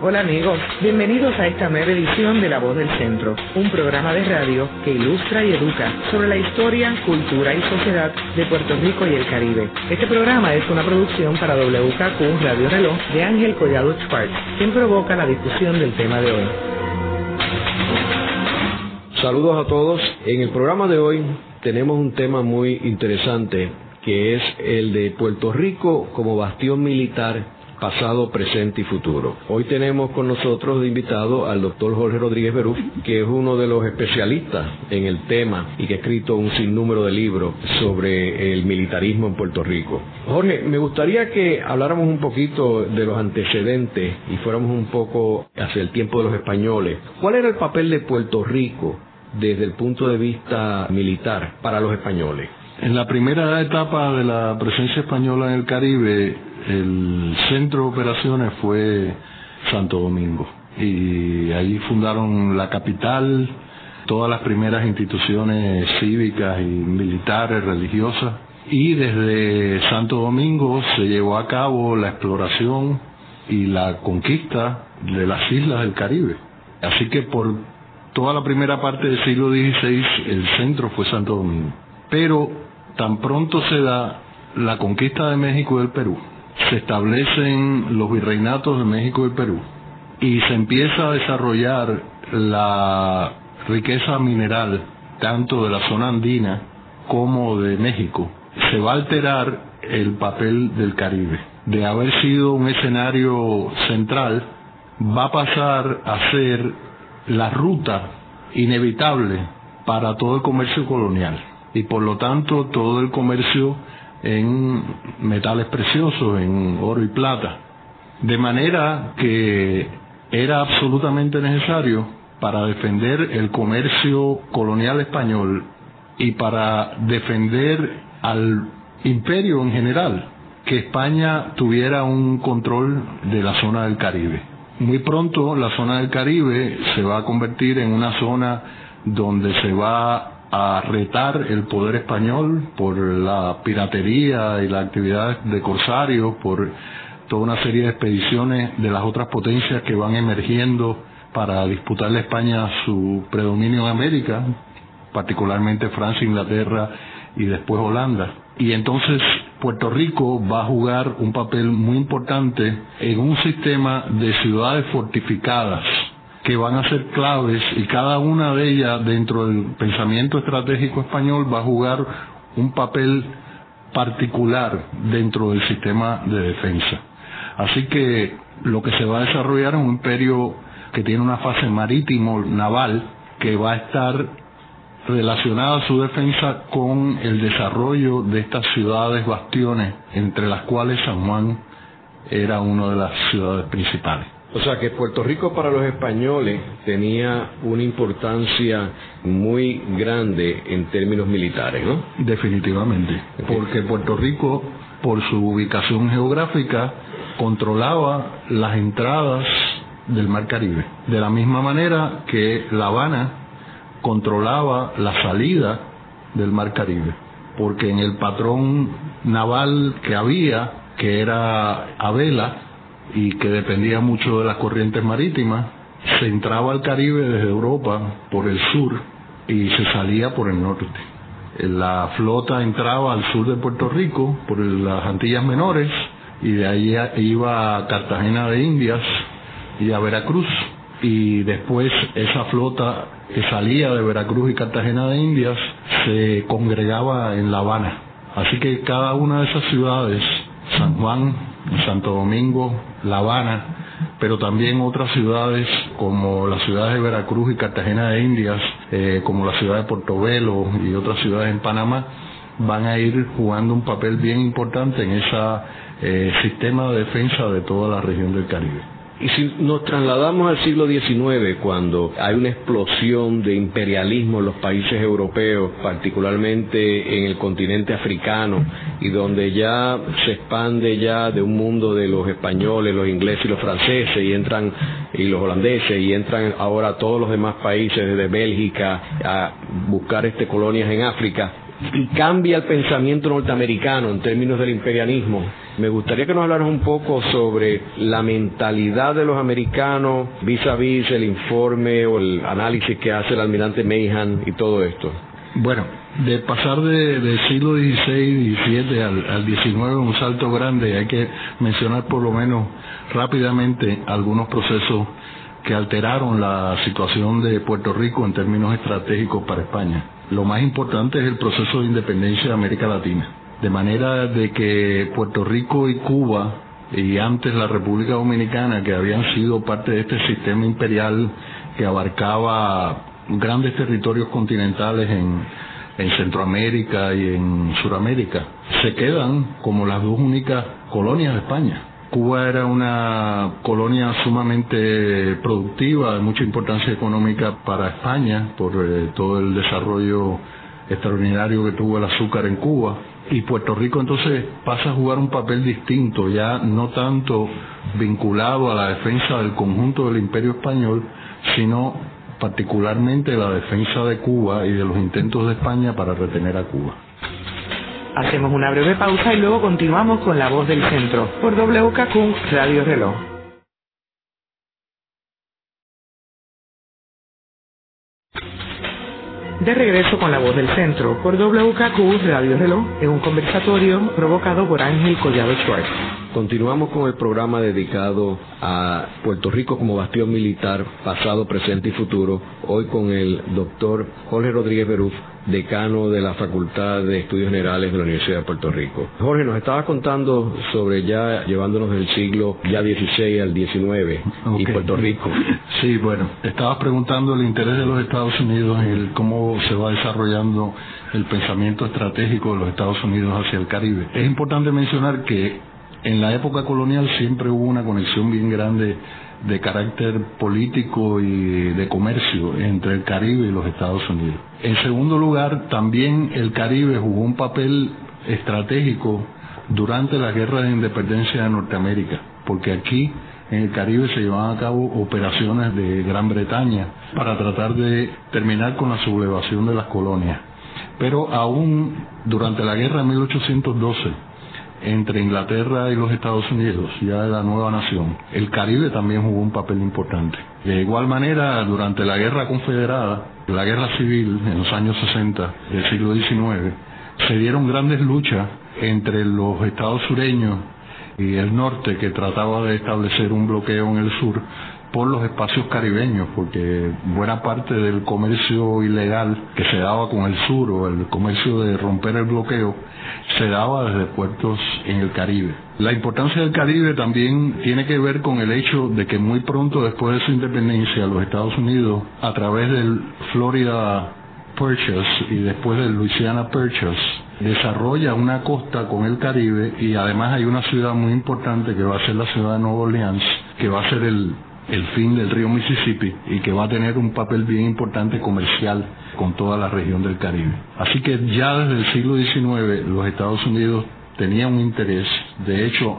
Hola amigos, bienvenidos a esta nueva edición de La Voz del Centro, un programa de radio que ilustra y educa sobre la historia, cultura y sociedad de Puerto Rico y el Caribe. Este programa es una producción para WKQ Radio Reloj de Ángel Collado Schwartz, quien provoca la discusión del tema de hoy. Saludos a todos. En el programa de hoy tenemos un tema muy interesante que es el de Puerto Rico como bastión militar pasado, presente y futuro. Hoy tenemos con nosotros de invitado al doctor Jorge Rodríguez Berú, que es uno de los especialistas en el tema y que ha escrito un sinnúmero de libros sobre el militarismo en Puerto Rico. Jorge, me gustaría que habláramos un poquito de los antecedentes y fuéramos un poco hacia el tiempo de los españoles. ¿Cuál era el papel de Puerto Rico desde el punto de vista militar para los españoles? En la primera etapa de la presencia española en el Caribe, el centro de operaciones fue Santo Domingo y ahí fundaron la capital, todas las primeras instituciones cívicas y militares, religiosas y desde Santo Domingo se llevó a cabo la exploración y la conquista de las islas del Caribe. Así que por toda la primera parte del siglo XVI el centro fue Santo Domingo. Pero tan pronto se da la conquista de México y del Perú, se establecen los virreinatos de México y Perú y se empieza a desarrollar la riqueza mineral tanto de la zona andina como de México, se va a alterar el papel del Caribe. De haber sido un escenario central, va a pasar a ser la ruta inevitable para todo el comercio colonial y por lo tanto todo el comercio en metales preciosos, en oro y plata. De manera que era absolutamente necesario para defender el comercio colonial español y para defender al imperio en general, que España tuviera un control de la zona del Caribe. Muy pronto la zona del Caribe se va a convertir en una zona donde se va a retar el poder español por la piratería y la actividad de corsarios, por toda una serie de expediciones de las otras potencias que van emergiendo para disputarle a España su predominio en América, particularmente Francia, Inglaterra y después Holanda. Y entonces Puerto Rico va a jugar un papel muy importante en un sistema de ciudades fortificadas que van a ser claves y cada una de ellas dentro del pensamiento estratégico español va a jugar un papel particular dentro del sistema de defensa. Así que lo que se va a desarrollar es un imperio que tiene una fase marítimo naval que va a estar relacionada su defensa con el desarrollo de estas ciudades bastiones, entre las cuales San Juan era una de las ciudades principales. O sea que Puerto Rico para los españoles tenía una importancia muy grande en términos militares, ¿no? Definitivamente, porque Puerto Rico, por su ubicación geográfica, controlaba las entradas del Mar Caribe, de la misma manera que La Habana controlaba la salida del Mar Caribe, porque en el patrón naval que había, que era a vela, y que dependía mucho de las corrientes marítimas, se entraba al Caribe desde Europa por el sur y se salía por el norte. La flota entraba al sur de Puerto Rico por las Antillas Menores y de ahí iba a Cartagena de Indias y a Veracruz y después esa flota que salía de Veracruz y Cartagena de Indias se congregaba en La Habana. Así que cada una de esas ciudades, San Juan, Santo Domingo, La Habana, pero también otras ciudades como las ciudades de Veracruz y Cartagena de Indias, eh, como la ciudad de Portobelo y otras ciudades en Panamá, van a ir jugando un papel bien importante en ese eh, sistema de defensa de toda la región del Caribe. Y si nos trasladamos al siglo XIX, cuando hay una explosión de imperialismo en los países europeos, particularmente en el continente africano, y donde ya se expande ya de un mundo de los españoles, los ingleses y los franceses, y entran, y los holandeses, y entran ahora todos los demás países, desde Bélgica, a buscar este colonias en África, y cambia el pensamiento norteamericano en términos del imperialismo. Me gustaría que nos hablaras un poco sobre la mentalidad de los americanos vis a vis el informe o el análisis que hace el almirante Mayhan y todo esto. Bueno, de pasar del siglo XVI, XVII al, al XIX un salto grande, hay que mencionar por lo menos rápidamente algunos procesos que alteraron la situación de Puerto Rico en términos estratégicos para España. Lo más importante es el proceso de independencia de América Latina, de manera de que Puerto Rico y Cuba y antes la República Dominicana, que habían sido parte de este sistema imperial que abarcaba grandes territorios continentales en, en Centroamérica y en Sudamérica, se quedan como las dos únicas colonias de España. Cuba era una colonia sumamente productiva, de mucha importancia económica para España por eh, todo el desarrollo extraordinario que tuvo el azúcar en Cuba. Y Puerto Rico entonces pasa a jugar un papel distinto, ya no tanto vinculado a la defensa del conjunto del imperio español, sino particularmente la defensa de Cuba y de los intentos de España para retener a Cuba. Hacemos una breve pausa y luego continuamos con La Voz del Centro por WKQ Radio Reloj. De regreso con La Voz del Centro por WKQ Radio Reloj en un conversatorio provocado por Ángel Collado Schwartz. Continuamos con el programa dedicado a Puerto Rico como bastión militar, pasado, presente y futuro, hoy con el doctor Jorge Rodríguez Beruf, decano de la Facultad de Estudios Generales de la Universidad de Puerto Rico. Jorge, nos estaba contando sobre ya llevándonos del siglo ya 16 al 19 y Puerto Rico. Sí, bueno, estabas preguntando el interés de los Estados Unidos en el cómo se va desarrollando el pensamiento estratégico de los Estados Unidos hacia el Caribe. Es importante mencionar que en la época colonial siempre hubo una conexión bien grande de carácter político y de comercio entre el Caribe y los Estados Unidos. En segundo lugar, también el Caribe jugó un papel estratégico durante la guerra de independencia de Norteamérica, porque aquí en el Caribe se llevaban a cabo operaciones de Gran Bretaña para tratar de terminar con la sublevación de las colonias. Pero aún durante la guerra de 1812, entre Inglaterra y los Estados Unidos, ya de la nueva nación, el Caribe también jugó un papel importante. De igual manera, durante la Guerra Confederada, la Guerra Civil en los años 60 del siglo XIX, se dieron grandes luchas entre los estados sureños y el norte que trataba de establecer un bloqueo en el sur por los espacios caribeños, porque buena parte del comercio ilegal que se daba con el sur o el comercio de romper el bloqueo se daba desde puertos en el Caribe. La importancia del Caribe también tiene que ver con el hecho de que muy pronto después de su independencia los Estados Unidos, a través del Florida Purchase y después del Louisiana Purchase, desarrolla una costa con el Caribe y además hay una ciudad muy importante que va a ser la ciudad de Nueva Orleans, que va a ser el el fin del río Mississippi y que va a tener un papel bien importante comercial con toda la región del Caribe. Así que ya desde el siglo XIX los Estados Unidos tenían un interés, de hecho,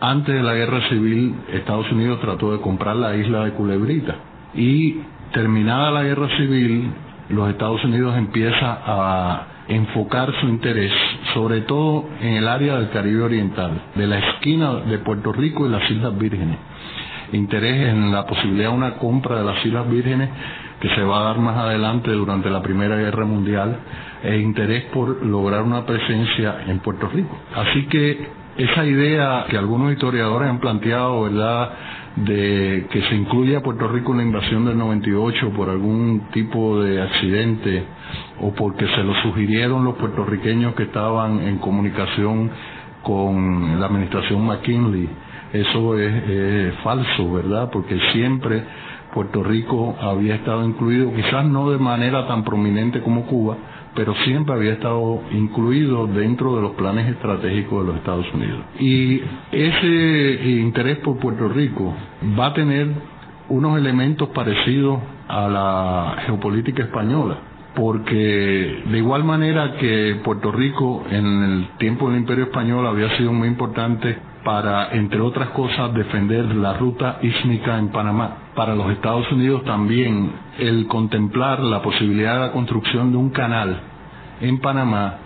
antes de la guerra civil Estados Unidos trató de comprar la isla de Culebrita. Y terminada la guerra civil los Estados Unidos empieza a enfocar su interés sobre todo en el área del Caribe Oriental, de la esquina de Puerto Rico y las Islas Vírgenes interés en la posibilidad de una compra de las Islas Vírgenes que se va a dar más adelante durante la Primera Guerra Mundial e interés por lograr una presencia en Puerto Rico. Así que esa idea que algunos historiadores han planteado, ¿verdad?, de que se incluya a Puerto Rico en la invasión del 98 por algún tipo de accidente o porque se lo sugirieron los puertorriqueños que estaban en comunicación con la administración McKinley eso es, falso, ¿verdad? Porque siempre Puerto Rico había estado incluido, quizás no de manera tan prominente como Cuba, pero siempre había estado incluido dentro de los planes estratégicos de los Estados Unidos. Y ese interés por Puerto Rico va a tener unos elementos parecidos a la geopolítica española, porque de igual manera que Puerto Rico en el tiempo del Imperio Español había sido muy importante para, entre otras cosas, defender la ruta ísmica en Panamá. Para los Estados Unidos también el contemplar la posibilidad de la construcción de un canal en Panamá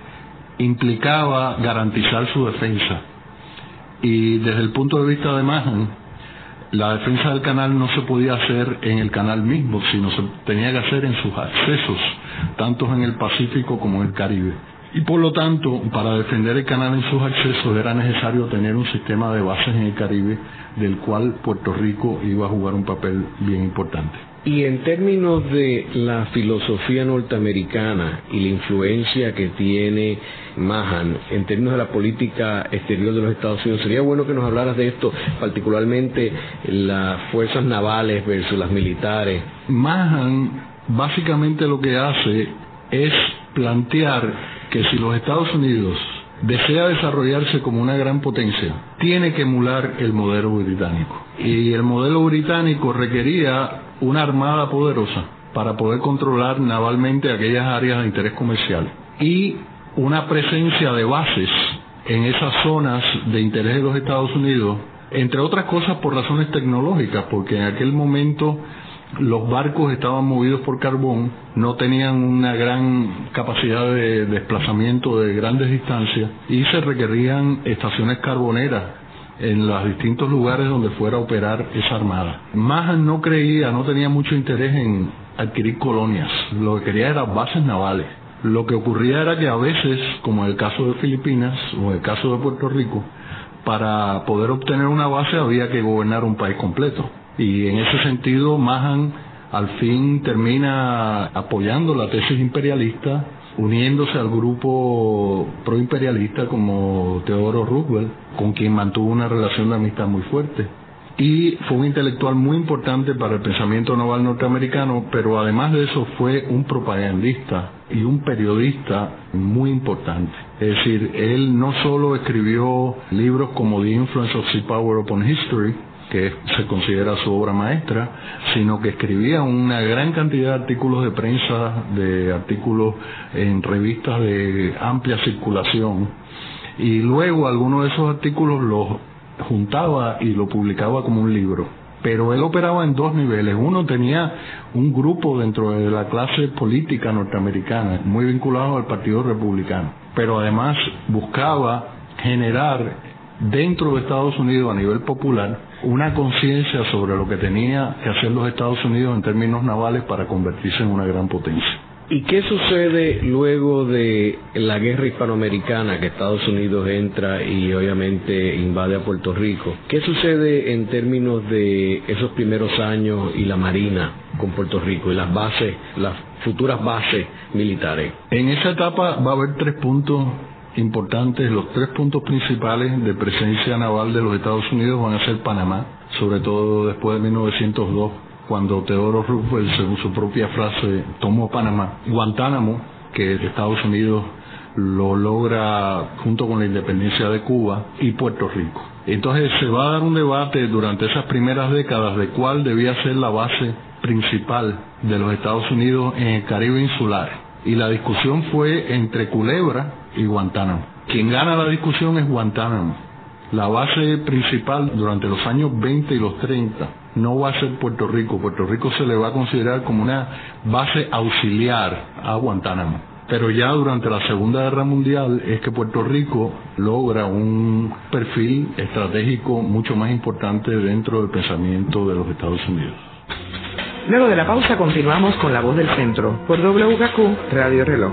implicaba garantizar su defensa. Y desde el punto de vista de Mahan, la defensa del canal no se podía hacer en el canal mismo, sino se tenía que hacer en sus accesos, tanto en el Pacífico como en el Caribe. Y por lo tanto, para defender el canal en sus accesos era necesario tener un sistema de bases en el Caribe del cual Puerto Rico iba a jugar un papel bien importante. Y en términos de la filosofía norteamericana y la influencia que tiene Mahan en términos de la política exterior de los Estados Unidos, sería bueno que nos hablaras de esto, particularmente las fuerzas navales versus las militares. Mahan básicamente lo que hace es plantear que si los Estados Unidos desea desarrollarse como una gran potencia, tiene que emular el modelo británico. Y el modelo británico requería una armada poderosa para poder controlar navalmente aquellas áreas de interés comercial y una presencia de bases en esas zonas de interés de los Estados Unidos, entre otras cosas por razones tecnológicas, porque en aquel momento los barcos estaban movidos por carbón, no tenían una gran capacidad de desplazamiento de grandes distancias y se requerían estaciones carboneras en los distintos lugares donde fuera a operar esa armada. Mahan no creía, no tenía mucho interés en adquirir colonias, lo que quería eran bases navales. Lo que ocurría era que a veces, como en el caso de Filipinas o en el caso de Puerto Rico, para poder obtener una base había que gobernar un país completo. Y en ese sentido, Mahan al fin termina apoyando la tesis imperialista, uniéndose al grupo proimperialista como Teodoro Roosevelt, con quien mantuvo una relación de amistad muy fuerte. Y fue un intelectual muy importante para el pensamiento naval norteamericano, pero además de eso fue un propagandista y un periodista muy importante. Es decir, él no solo escribió libros como The Influence of Sea Power Upon History, que se considera su obra maestra, sino que escribía una gran cantidad de artículos de prensa, de artículos en revistas de amplia circulación, y luego algunos de esos artículos los juntaba y lo publicaba como un libro. Pero él operaba en dos niveles. Uno tenía un grupo dentro de la clase política norteamericana, muy vinculado al Partido Republicano, pero además buscaba generar dentro de Estados Unidos a nivel popular una conciencia sobre lo que tenía que hacer los Estados Unidos en términos navales para convertirse en una gran potencia. ¿Y qué sucede luego de la guerra hispanoamericana que Estados Unidos entra y obviamente invade a Puerto Rico? ¿Qué sucede en términos de esos primeros años y la Marina con Puerto Rico y las bases, las futuras bases militares? En esa etapa va a haber tres puntos importantes, los tres puntos principales de presencia naval de los Estados Unidos van a ser Panamá, sobre todo después de 1902, cuando Teodoro Roosevelt, según su propia frase, tomó Panamá, Guantánamo, que Estados Unidos lo logra junto con la independencia de Cuba y Puerto Rico. Entonces se va a dar un debate durante esas primeras décadas de cuál debía ser la base principal de los Estados Unidos en el Caribe insular. Y la discusión fue entre Culebra y Guantánamo. Quien gana la discusión es Guantánamo. La base principal durante los años 20 y los 30 no va a ser Puerto Rico. Puerto Rico se le va a considerar como una base auxiliar a Guantánamo. Pero ya durante la Segunda Guerra Mundial es que Puerto Rico logra un perfil estratégico mucho más importante dentro del pensamiento de los Estados Unidos. Luego de la pausa continuamos con La Voz del Centro por WKQ Radio Reloj.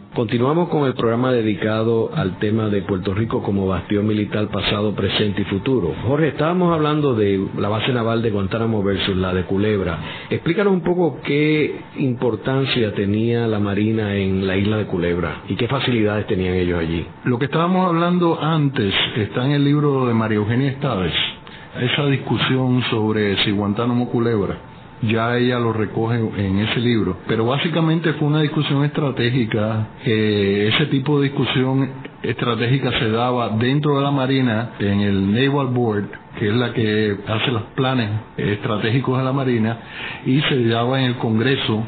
Continuamos con el programa dedicado al tema de Puerto Rico como bastión militar pasado, presente y futuro. Jorge, estábamos hablando de la base naval de Guantánamo versus la de Culebra. Explícanos un poco qué importancia tenía la Marina en la isla de Culebra y qué facilidades tenían ellos allí. Lo que estábamos hablando antes está en el libro de María Eugenia Estades, esa discusión sobre si Guantánamo Culebra ya ella lo recoge en ese libro. Pero básicamente fue una discusión estratégica, que ese tipo de discusión estratégica se daba dentro de la Marina, en el Naval Board, que es la que hace los planes estratégicos de la Marina, y se daba en el Congreso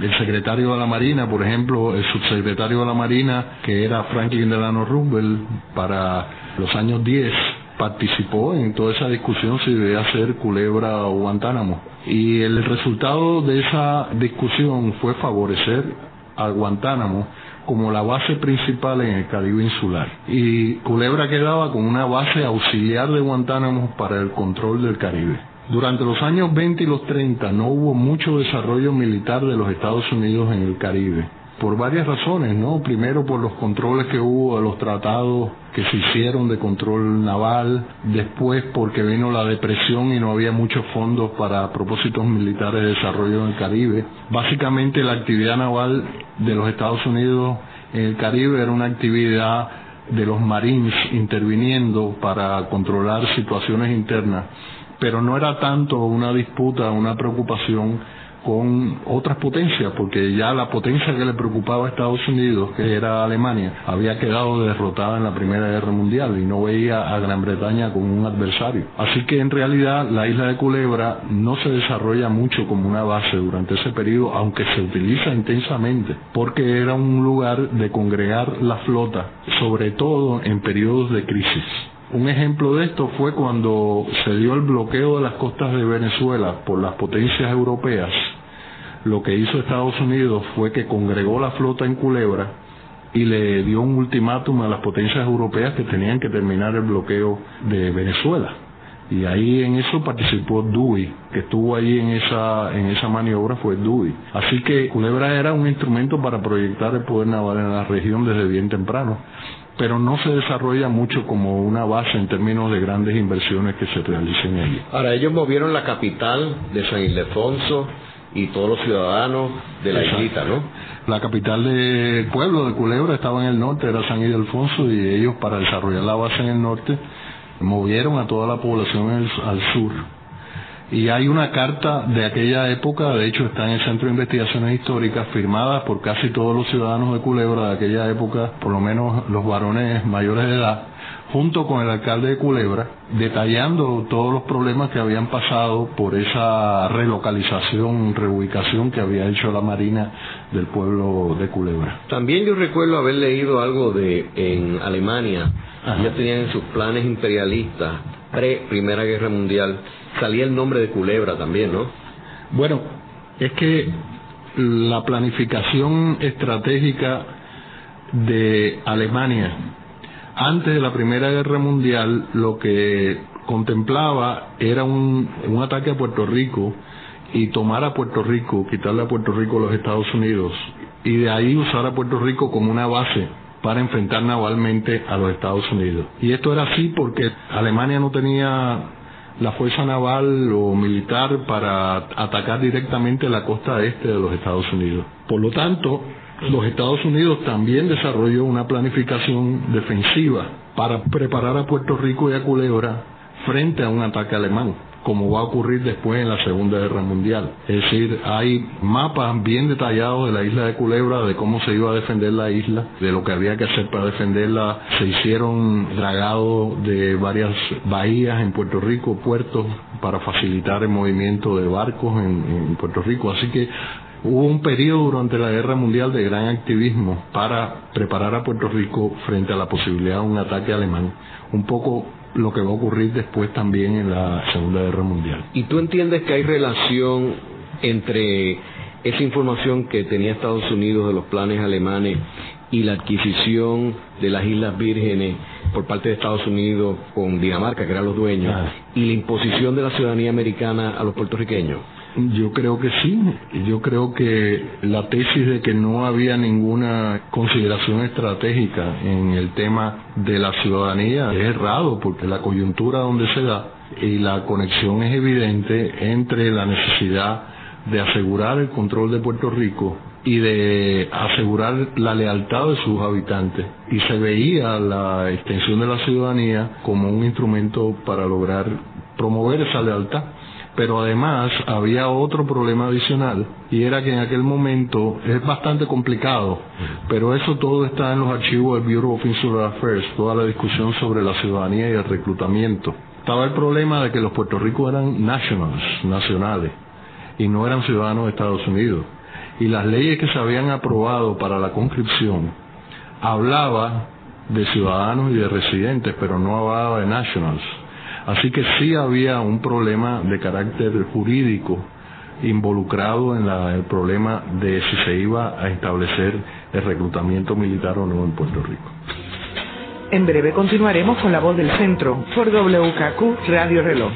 el secretario de la Marina, por ejemplo, el subsecretario de la Marina, que era Franklin Delano Roosevelt, para los años 10, participó en toda esa discusión si debía ser Culebra o Guantánamo. Y el resultado de esa discusión fue favorecer a Guantánamo como la base principal en el Caribe insular. Y Culebra quedaba como una base auxiliar de Guantánamo para el control del Caribe. Durante los años 20 y los 30 no hubo mucho desarrollo militar de los Estados Unidos en el Caribe por varias razones, ¿no? Primero por los controles que hubo los tratados que se hicieron de control naval, después porque vino la depresión y no había muchos fondos para propósitos militares de desarrollo en el Caribe. Básicamente la actividad naval de los Estados Unidos en el Caribe era una actividad de los Marines interviniendo para controlar situaciones internas, pero no era tanto una disputa, una preocupación con otras potencias, porque ya la potencia que le preocupaba a Estados Unidos, que era Alemania, había quedado derrotada en la Primera Guerra Mundial y no veía a Gran Bretaña como un adversario. Así que en realidad la isla de Culebra no se desarrolla mucho como una base durante ese periodo, aunque se utiliza intensamente, porque era un lugar de congregar la flota, sobre todo en periodos de crisis. Un ejemplo de esto fue cuando se dio el bloqueo de las costas de Venezuela por las potencias europeas. Lo que hizo Estados Unidos fue que congregó la flota en Culebra y le dio un ultimátum a las potencias europeas que tenían que terminar el bloqueo de Venezuela. Y ahí en eso participó Dewey, que estuvo ahí en esa, en esa maniobra fue Dewey. Así que Culebra era un instrumento para proyectar el poder naval en la región desde bien temprano pero no se desarrolla mucho como una base en términos de grandes inversiones que se realicen allí. Ahora, ellos movieron la capital de San Ildefonso y todos los ciudadanos de la islita, ¿no? La capital del pueblo de Culebra estaba en el norte, era San Ildefonso, y ellos para desarrollar la base en el norte movieron a toda la población al sur y hay una carta de aquella época, de hecho está en el Centro de Investigaciones Históricas, firmada por casi todos los ciudadanos de Culebra de aquella época, por lo menos los varones mayores de edad, junto con el alcalde de Culebra, detallando todos los problemas que habían pasado por esa relocalización, reubicación que había hecho la Marina del pueblo de Culebra. También yo recuerdo haber leído algo de en Alemania, ya tenían en sus planes imperialistas pre Primera Guerra Mundial salía el nombre de Culebra también, ¿no? Bueno, es que la planificación estratégica de Alemania antes de la Primera Guerra Mundial lo que contemplaba era un, un ataque a Puerto Rico y tomar a Puerto Rico, quitarle a Puerto Rico a los Estados Unidos y de ahí usar a Puerto Rico como una base para enfrentar navalmente a los Estados Unidos. Y esto era así porque Alemania no tenía la fuerza naval o militar para atacar directamente la costa este de los Estados Unidos. Por lo tanto, los Estados Unidos también desarrolló una planificación defensiva para preparar a Puerto Rico y a Culebra frente a un ataque alemán como va a ocurrir después en la Segunda Guerra Mundial. Es decir, hay mapas bien detallados de la isla de Culebra, de cómo se iba a defender la isla, de lo que había que hacer para defenderla. Se hicieron dragados de varias bahías en Puerto Rico, puertos, para facilitar el movimiento de barcos en, Puerto Rico. Así que Hubo un periodo durante la Guerra Mundial de gran activismo para preparar a Puerto Rico frente a la posibilidad de un ataque alemán, un poco lo que va a ocurrir después también en la Segunda Guerra Mundial. ¿Y tú entiendes que hay relación entre esa información que tenía Estados Unidos de los planes alemanes y la adquisición de las Islas Vírgenes por parte de Estados Unidos con Dinamarca, que eran los dueños, ah. y la imposición de la ciudadanía americana a los puertorriqueños? Yo creo que sí. Yo creo que la tesis de que no había ninguna consideración estratégica en el tema de la ciudadanía es errado porque la coyuntura donde se da y la conexión es evidente entre la necesidad de asegurar el control de Puerto Rico y de asegurar la lealtad de sus habitantes. Y se veía la extensión de la ciudadanía como un instrumento para lograr promover esa lealtad Pero además había otro problema adicional y era que en aquel momento es bastante complicado, pero eso todo está en los archivos del Bureau of Insular Affairs, toda la discusión sobre la ciudadanía y el reclutamiento. Estaba el problema de que los Puerto Rico eran nationals, nacionales, y no eran ciudadanos de Estados Unidos. Y las leyes que se habían aprobado para la conscripción hablaba de ciudadanos y de residentes, pero no hablaba de nationals. Así que sí había un problema de carácter jurídico involucrado en el problema de si se iba a establecer el reclutamiento militar o no en Puerto Rico. En breve continuaremos con la voz del centro por WKQ Radio Reloj.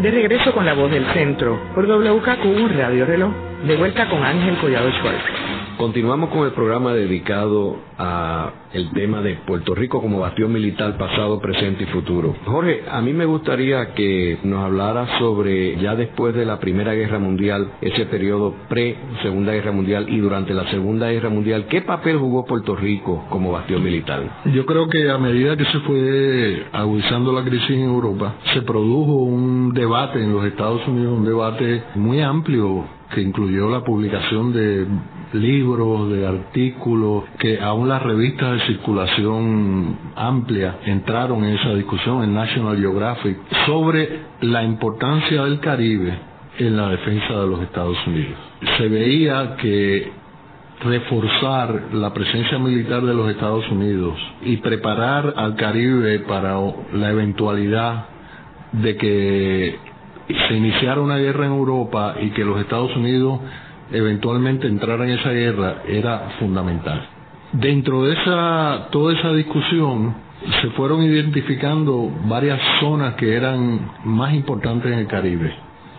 De regreso con la voz del centro por WKQ Radio Reloj, de vuelta con Ángel Collado Schwartz. Continuamos con el programa dedicado a el tema de Puerto Rico como bastión militar pasado, presente y futuro. Jorge, a mí me gustaría que nos hablara sobre ya después de la Primera Guerra Mundial, ese periodo pre-Segunda Guerra Mundial y durante la Segunda Guerra Mundial, ¿qué papel jugó Puerto Rico como bastión militar? Yo creo que a medida que se fue agudizando la crisis en Europa, se produjo un debate en los Estados Unidos, un debate muy amplio que incluyó la publicación de libros, de artículos, que aún las revistas de circulación amplia entraron en esa discusión en National Geographic sobre la importancia del Caribe en la defensa de los Estados Unidos. Se veía que reforzar la presencia militar de los Estados Unidos y preparar al Caribe para la eventualidad de que se iniciara una guerra en Europa y que los Estados Unidos eventualmente entrara en esa guerra era fundamental. Dentro de esa, toda esa discusión se fueron identificando varias zonas que eran más importantes en el Caribe.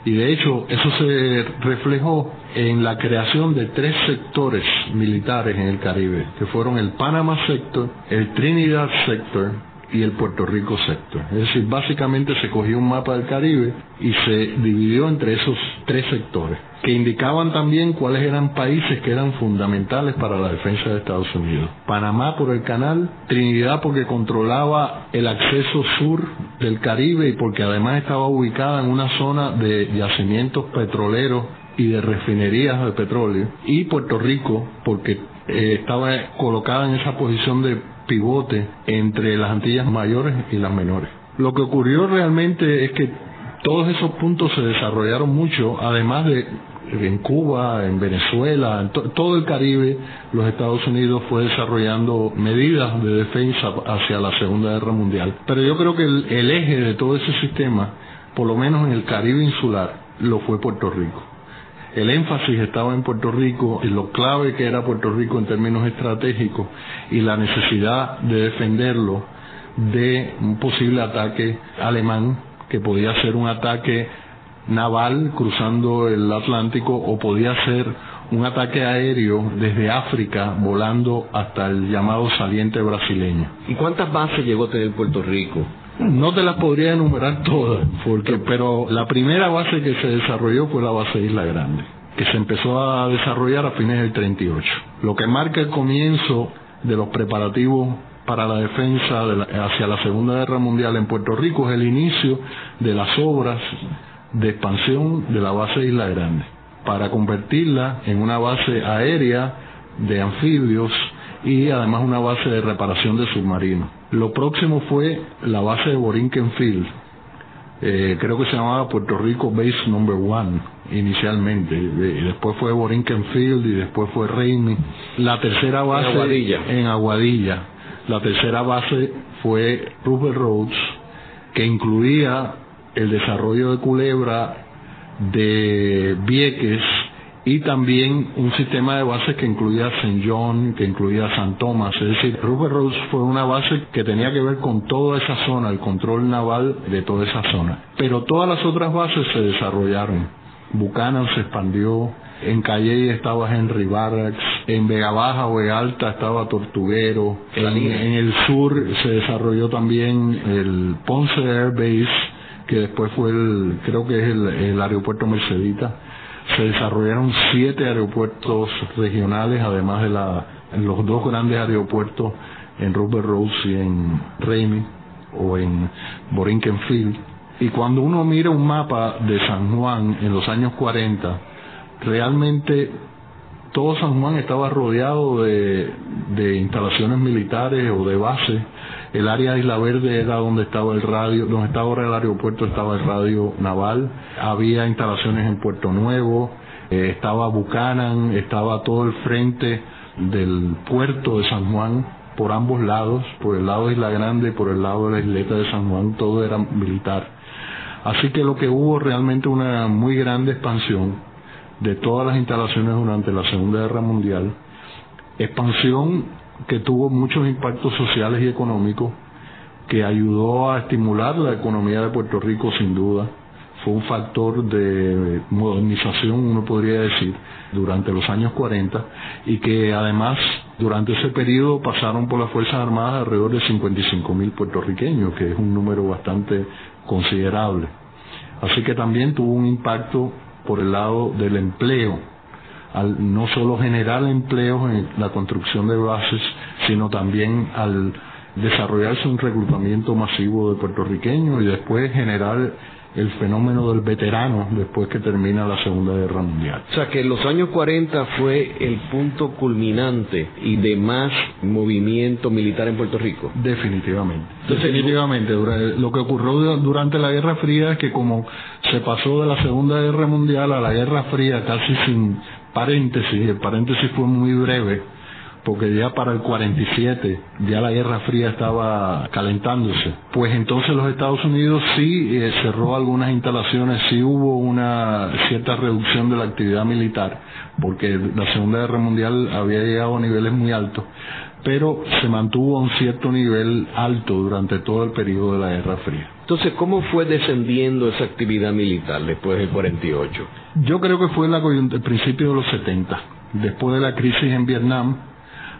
Y de hecho eso se reflejó en la creación de tres sectores militares en el Caribe, que fueron el Panama Sector, el Trinidad Sector y el Puerto Rico Sector. Es decir, básicamente se cogió un mapa del Caribe y se dividió entre esos tres sectores, que indicaban también cuáles eran países que eran fundamentales para la defensa de Estados Unidos. Panamá por el canal, Trinidad porque controlaba el acceso sur del Caribe y porque además estaba ubicada en una zona de yacimientos petroleros y de refinerías de petróleo, y Puerto Rico porque eh, estaba colocada en esa posición de pivote entre las Antillas mayores y las menores. Lo que ocurrió realmente es que todos esos puntos se desarrollaron mucho, además de en Cuba, en Venezuela, en todo el Caribe, los Estados Unidos fue desarrollando medidas de defensa hacia la Segunda Guerra Mundial. Pero yo creo que el eje de todo ese sistema, por lo menos en el Caribe insular, lo fue Puerto Rico el énfasis estaba en Puerto Rico, en lo clave que era Puerto Rico en términos estratégicos y la necesidad de defenderlo de un posible ataque alemán que podía ser un ataque naval cruzando el Atlántico o podía ser un ataque aéreo desde África volando hasta el llamado saliente brasileño. ¿Y cuántas bases llegó a tener Puerto Rico? No te las podría enumerar todas, porque, pero la primera base que se desarrolló fue la base Isla Grande, que se empezó a desarrollar a fines del 38. Lo que marca el comienzo de los preparativos para la defensa hacia la Segunda Guerra Mundial en Puerto Rico es el inicio de las obras de expansión de la base Isla Grande, para convertirla en una base aérea de anfibios y además una base de reparación de submarinos. Lo próximo fue la base de Borinquen Field, eh, creo que se llamaba Puerto Rico Base Number One inicialmente, y después fue Borinquen Field y después fue Raimi. La tercera base en Aguadilla. La tercera base fue Rupert Roads, que incluía el desarrollo de Culebra, de Vieques y también un sistema de bases que incluía St. John, que incluía San Tomás. Es decir, Rupert Rose fue una base que tenía que ver con toda esa zona, el control naval de toda esa zona. Pero todas las otras bases se desarrollaron. Buchanan se expandió, en Calle estaba Henry Barracks, en Vega Baja o Vega Alta estaba Tortuguero, en, el sur se desarrolló también el Ponce Air Base, que después fue el, creo que es el, el aeropuerto Mercedita se desarrollaron siete aeropuertos regionales, además de la, los dos grandes aeropuertos en Rupert Rose y en Ramey o en Borinquen Field. Y cuando uno mira un mapa de San Juan en los años 40, realmente todo San Juan estaba rodeado de, instalaciones militares o de bases. El área de Isla Verde era donde estaba el radio, donde estaba ahora el aeropuerto estaba el radio naval. Había instalaciones en Puerto Nuevo, eh, estaba Buchanan, estaba todo el frente del puerto de San Juan por ambos lados, por el lado de Isla Grande y por el lado de la isleta de San Juan, todo era militar. Así que lo que hubo realmente una muy grande expansión de todas las instalaciones durante la Segunda Guerra Mundial, expansión que tuvo muchos impactos sociales y económicos, que ayudó a estimular la economía de Puerto Rico sin duda, fue un factor de modernización, uno podría decir, durante los años 40 y que además durante ese periodo pasaron por las Fuerzas Armadas alrededor de 55 mil puertorriqueños, que es un número bastante considerable. Así que también tuvo un impacto por el lado del empleo, al no solo generar empleos en la construcción de bases, sino también al desarrollarse un reclutamiento masivo de puertorriqueños y después generar el fenómeno del veterano después que termina la Segunda Guerra Mundial. O sea que los años 40 fue el punto culminante y de más movimiento militar en Puerto Rico. Definitivamente. Definitivamente. Lo que ocurrió durante la Guerra Fría es que como se pasó de la Segunda Guerra Mundial a la Guerra Fría casi sin paréntesis, el paréntesis fue muy breve, porque ya para el 47 ya la Guerra Fría estaba calentándose. Pues entonces los Estados Unidos sí eh, cerró algunas instalaciones, sí hubo una cierta reducción de la actividad militar, porque la Segunda Guerra Mundial había llegado a niveles muy altos, pero se mantuvo a un cierto nivel alto durante todo el periodo de la Guerra Fría. Entonces, ¿cómo fue descendiendo esa actividad militar después del 48? Yo creo que fue en el principio de los 70, después de la crisis en Vietnam,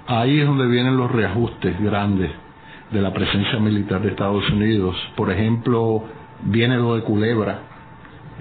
Ahí es donde vienen los reajustes grandes de la presencia militar de Estados Unidos. Por ejemplo, viene lo de Culebra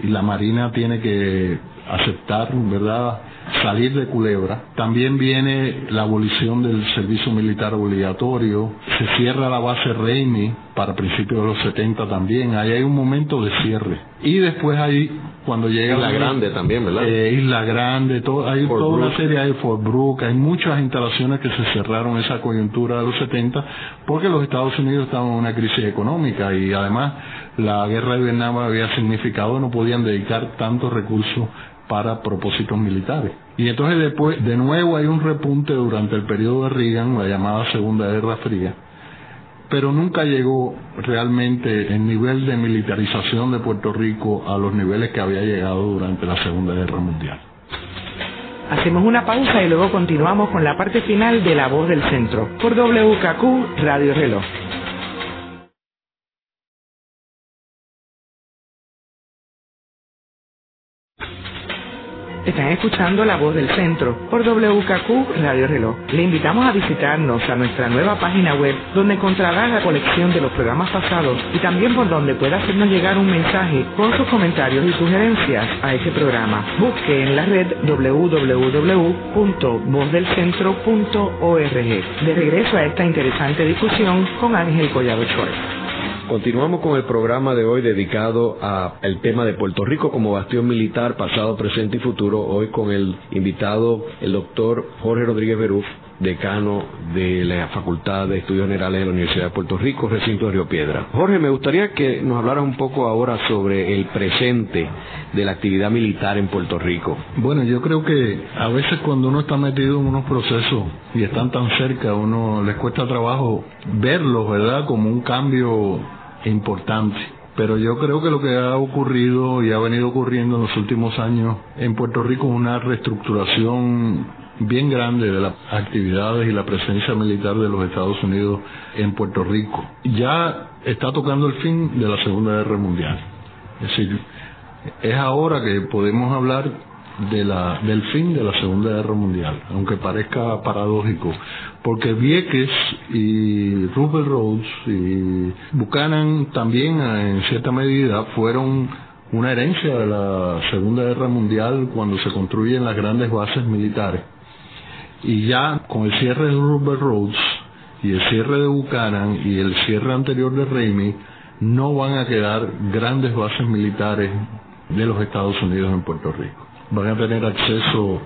y la Marina tiene que aceptar, ¿verdad?, salir de Culebra. También viene la abolición del servicio militar obligatorio. Se cierra la base Reimi para principios de los 70 también. Ahí hay un momento de cierre. Y después ahí, cuando llega... Isla Grande también, ¿verdad? Eh, Isla Grande, todo, hay toda una serie, hay Fort Brooke, hay muchas instalaciones que se cerraron en esa coyuntura de los 70 porque los Estados Unidos estaban en una crisis económica y además la guerra de Vietnam había significado no podían dedicar tantos recursos para propósitos militares. Y entonces después, de nuevo hay un repunte durante el periodo de Reagan, la llamada Segunda Guerra Fría, pero nunca llegó realmente el nivel de militarización de Puerto Rico a los niveles que había llegado durante la Segunda Guerra Mundial. Hacemos una pausa y luego continuamos con la parte final de La Voz del Centro por WKQ Radio Reloj. Están escuchando La Voz del Centro por WKQ Radio Reloj. Le invitamos a visitarnos a nuestra nueva página web donde encontrará la colección de los programas pasados y también por donde pueda hacernos llegar un mensaje con sus comentarios y sugerencias a este programa. Busque en la red www.vozdelcentro.org. De regreso a esta interesante discusión con Ángel Collado Choi. Continuamos con el programa de hoy dedicado al tema de Puerto Rico como bastión militar, pasado, presente y futuro. Hoy con el invitado, el doctor Jorge Rodríguez Beruf, decano de la Facultad de Estudios Generales de la Universidad de Puerto Rico, recinto de Río Piedra. Jorge, me gustaría que nos hablaras un poco ahora sobre el presente de la actividad militar en Puerto Rico. Bueno, yo creo que a veces cuando uno está metido en unos procesos y están tan cerca, a uno les cuesta trabajo verlos, ¿verdad? Como un cambio importante. Pero yo creo que lo que ha ocurrido y ha venido ocurriendo en los últimos años en Puerto Rico es una reestructuración bien grande de las actividades y la presencia militar de los Estados Unidos en Puerto Rico. Ya está tocando el fin de la Segunda Guerra Mundial. Es decir, es ahora que podemos hablar de la, del fin de la Segunda Guerra Mundial, aunque parezca paradójico, porque Vieques y Roosevelt Rhodes y Buchanan también en cierta medida fueron una herencia de la Segunda Guerra Mundial cuando se construyen las grandes bases militares. Y ya con el cierre de Roosevelt Roads y el cierre de Buchanan y el cierre anterior de Raimi no van a quedar grandes bases militares de los Estados Unidos en Puerto Rico. Van a tener acceso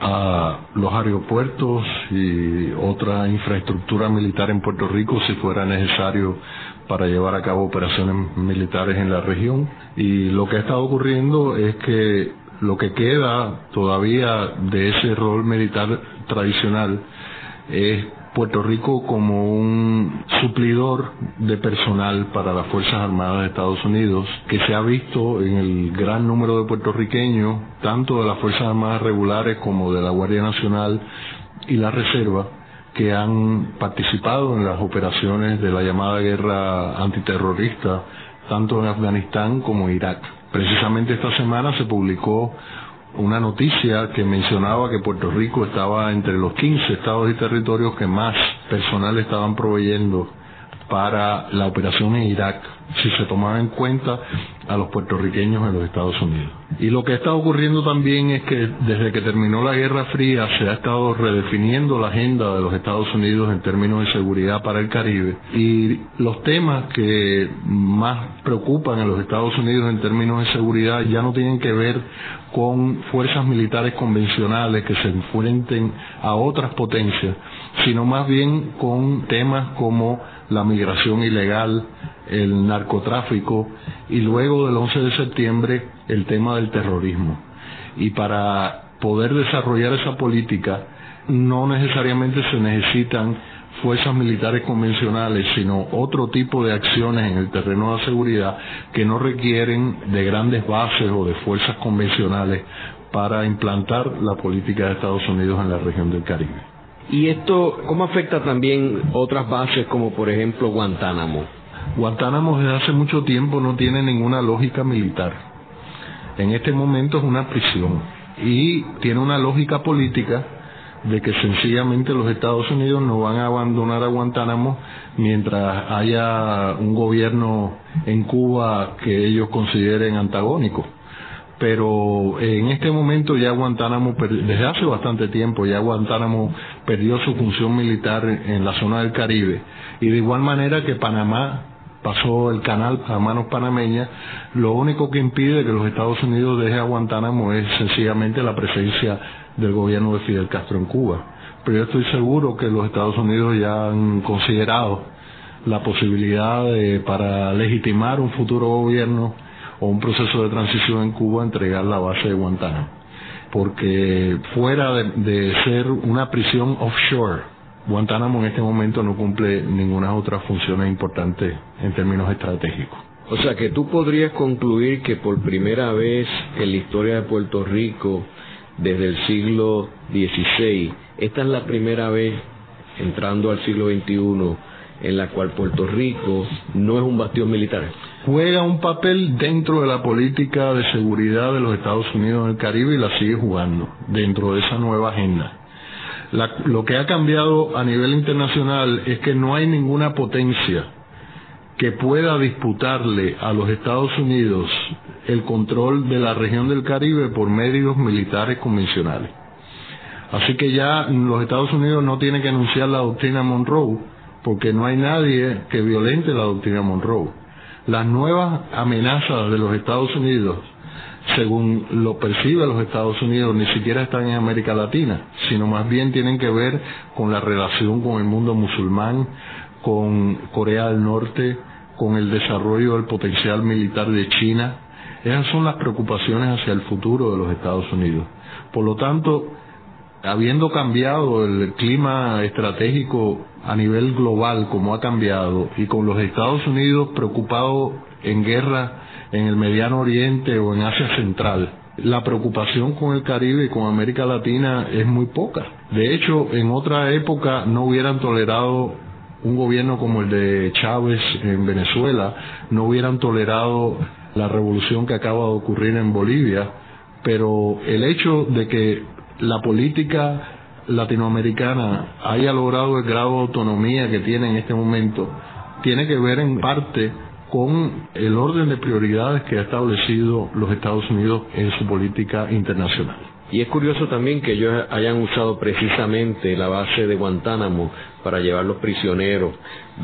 a los aeropuertos y otra infraestructura militar en Puerto Rico si fuera necesario para llevar a cabo operaciones militares en la región. Y lo que ha estado ocurriendo es que lo que queda todavía de ese rol militar tradicional es Puerto Rico como un suplidor de personal para las Fuerzas Armadas de Estados Unidos, que se ha visto en el gran número de puertorriqueños, tanto de las Fuerzas Armadas regulares como de la Guardia Nacional y la Reserva, que han participado en las operaciones de la llamada guerra antiterrorista, tanto en Afganistán como en Irak. Precisamente esta semana se publicó una noticia que mencionaba que Puerto Rico estaba entre los 15 estados y territorios que más personal estaban proveyendo para la operación en Irak si se tomaba en cuenta a los puertorriqueños en los Estados Unidos. Y lo que está ocurriendo también es que desde que terminó la Guerra Fría se ha estado redefiniendo la agenda de los Estados Unidos en términos de seguridad para el Caribe y los temas que más preocupan a los Estados Unidos en términos de seguridad ya no tienen que ver con fuerzas militares convencionales que se enfrenten a otras potencias, sino más bien con temas como la migración ilegal, el narcotráfico y luego del 11 de septiembre el tema del terrorismo. Y para poder desarrollar esa política no necesariamente se necesitan fuerzas militares convencionales, sino otro tipo de acciones en el terreno de seguridad que no requieren de grandes bases o de fuerzas convencionales para implantar la política de Estados Unidos en la región del Caribe. ¿Y esto cómo afecta también otras bases como por ejemplo Guantánamo? Guantánamo desde hace mucho tiempo no tiene ninguna lógica militar. En este momento es una prisión y tiene una lógica política de que sencillamente los Estados Unidos no van a abandonar a Guantánamo mientras haya un gobierno en Cuba que ellos consideren antagónico pero en este momento ya Guantánamo, desde hace bastante tiempo, ya Guantánamo perdió su función militar en la zona del Caribe y de igual manera que Panamá pasó el canal a manos panameñas, lo único que impide que los Estados Unidos deje a Guantánamo es sencillamente la presencia del gobierno de Fidel Castro en Cuba. Pero yo estoy seguro que los Estados Unidos ya han considerado la posibilidad de, para legitimar un futuro gobierno o un proceso de transición en Cuba entregar la base de Guantánamo. Porque fuera de, ser una prisión offshore, Guantánamo en este momento no cumple ninguna otra función importante en términos estratégicos. O sea que tú podrías concluir que por primera vez en la historia de Puerto Rico, desde el siglo XVI, esta es la primera vez entrando al siglo XXI en la cual Puerto Rico no es un bastión militar juega un papel dentro de la política de seguridad de los Estados Unidos en el Caribe y la sigue jugando dentro de esa nueva agenda. lo que ha cambiado a nivel internacional es que no hay ninguna potencia que pueda disputarle a los Estados Unidos el control de la región del Caribe por medios militares convencionales. Así que ya los Estados Unidos no tienen que anunciar la doctrina Monroe, porque no hay nadie que violente la doctrina Monroe las nuevas amenazas de los Estados Unidos, según lo percibe los Estados Unidos, ni siquiera están en América Latina, sino más bien tienen que ver con la relación con el mundo musulmán, con Corea del Norte, con el desarrollo del potencial militar de China. Esas son las preocupaciones hacia el futuro de los Estados Unidos. Por lo tanto, habiendo cambiado el clima estratégico a nivel global como ha cambiado y con los Estados Unidos preocupados en guerra en el Mediano Oriente o en Asia Central, la preocupación con el Caribe y con América Latina es muy poca. De hecho, en otra época no hubieran tolerado un gobierno como el de Chávez en Venezuela, no hubieran tolerado la revolución que acaba de ocurrir en Bolivia, pero el hecho de que la política latinoamericana haya logrado el grado de autonomía que tiene en este momento, tiene que ver en parte con el orden de prioridades que ha establecido los Estados Unidos en su política internacional. Y es curioso también que ellos hayan usado precisamente la base de Guantánamo para llevar los prisioneros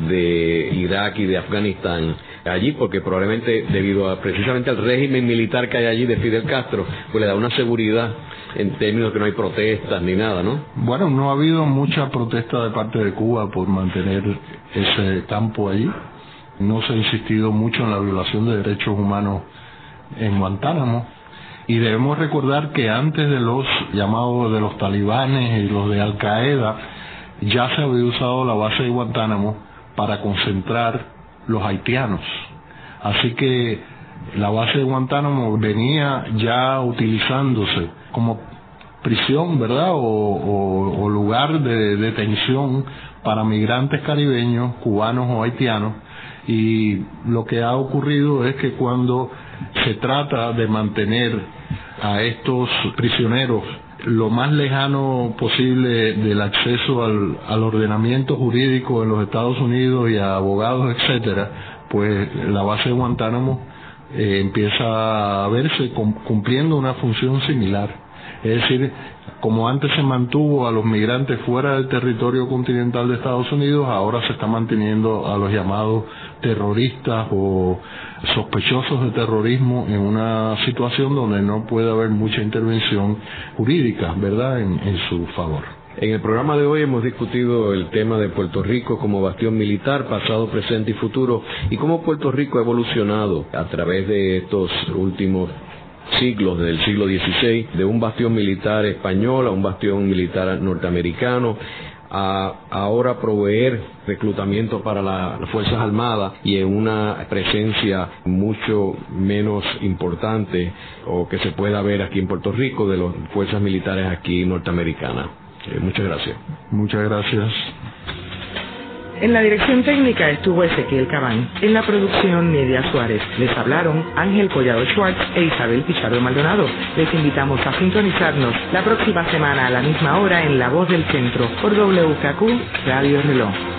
de Irak y de Afganistán allí, porque probablemente debido a precisamente al régimen militar que hay allí de Fidel Castro, pues le da una seguridad en términos de que no hay protestas ni nada, ¿no? Bueno, no ha habido mucha protesta de parte de Cuba por mantener ese campo allí. No se ha insistido mucho en la violación de derechos humanos en Guantánamo y debemos recordar que antes de los llamados de los talibanes y los de Al Qaeda, ya se había usado la base de Guantánamo para concentrar los haitianos. Así que la base de Guantánamo venía ya utilizándose como prisión, ¿verdad? O, lugar de detención para migrantes caribeños, cubanos o haitianos. Y lo que ha ocurrido es que cuando se trata de mantener a estos prisioneros lo más lejano posible del acceso al, ordenamiento jurídico en los Estados Unidos y a abogados, etcétera, pues la base de Guantánamo eh, empieza a verse cumpliendo una función similar. Es decir, como antes se mantuvo a los migrantes fuera del territorio continental de Estados Unidos, ahora se está manteniendo a los llamados terroristas o sospechosos de terrorismo en una situación donde no puede haber mucha intervención jurídica, ¿verdad?, en, en su favor. En el programa de hoy hemos discutido el tema de Puerto Rico como bastión militar, pasado, presente y futuro, y cómo Puerto Rico ha evolucionado a través de estos últimos siglos, desde el siglo XVI, de un bastión militar español a un bastión militar norteamericano, a ahora proveer reclutamiento para las Fuerzas Armadas y en una presencia mucho menos importante o que se pueda ver aquí en Puerto Rico de las fuerzas militares aquí norteamericanas. Eh, muchas gracias. Muchas gracias. En la dirección técnica estuvo Ezequiel Cabán. En la producción, Media Suárez. Les hablaron Ángel Collado Schwartz e Isabel Pichardo Maldonado. Les invitamos a sintonizarnos la próxima semana a la misma hora en La Voz del Centro por WKQ Radio Reloj.